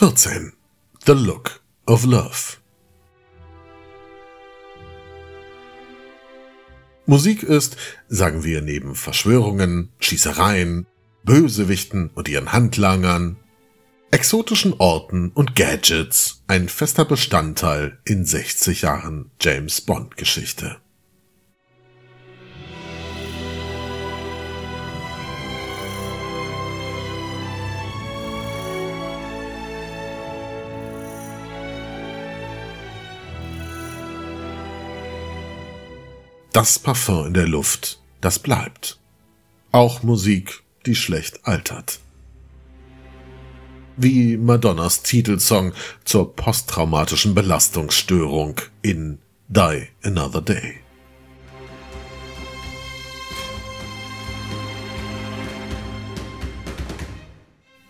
14. The Look of Love. Musik ist, sagen wir neben Verschwörungen, Schießereien, Bösewichten und ihren Handlangern, exotischen Orten und Gadgets ein fester Bestandteil in 60 Jahren James Bond Geschichte. Das Parfum in der Luft, das bleibt. Auch Musik, die schlecht altert. Wie Madonnas Titelsong zur posttraumatischen Belastungsstörung in Die Another Day.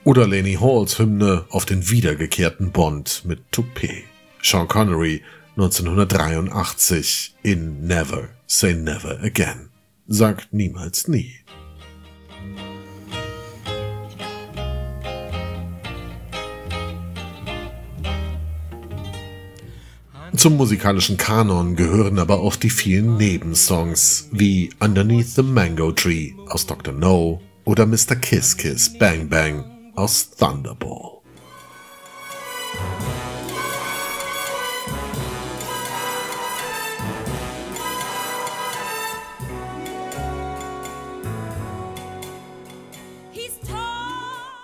Oder Laney Halls Hymne auf den wiedergekehrten Bond mit Toupet. Sean Connery 1983 in Never Say Never Again. Sagt niemals nie. Zum musikalischen Kanon gehören aber auch die vielen Nebensongs wie Underneath the Mango Tree aus Dr. No oder Mr. Kiss Kiss Bang Bang aus Thunderball.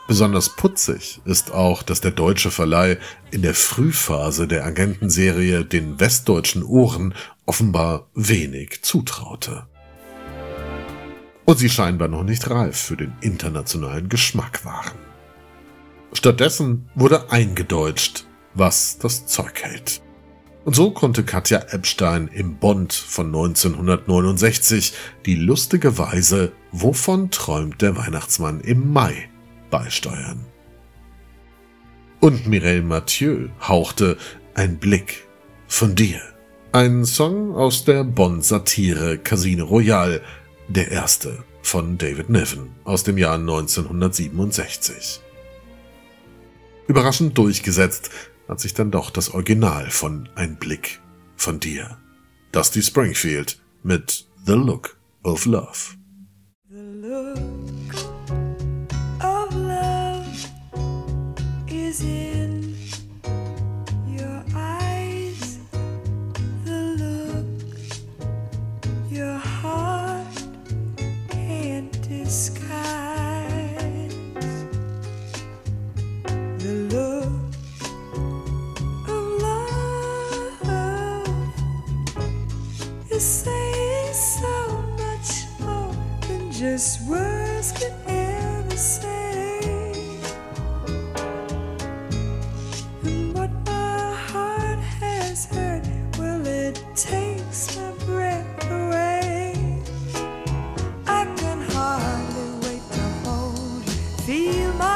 Besonders putzig ist auch, dass der deutsche Verleih in der Frühphase der Agentenserie den westdeutschen Ohren offenbar wenig zutraute. Und sie scheinbar noch nicht reif für den internationalen Geschmack waren. Stattdessen wurde eingedeutscht, was das Zeug hält. Und so konnte Katja Epstein im Bond von 1969 die lustige Weise Wovon träumt der Weihnachtsmann im Mai beisteuern. Und Mireille Mathieu hauchte Ein Blick von dir. Ein Song aus der Bond-Satire Casino Royale, der erste von David Niven aus dem Jahr 1967. Überraschend durchgesetzt hat sich dann doch das Original von Ein Blick von dir. Dusty Springfield mit The Look of Love. look of love is in your eyes, the look your heart can't disguise. The look of love is just words could ever say. And what my heart has heard, well, it takes my breath away. I can hardly wait to hold, feel my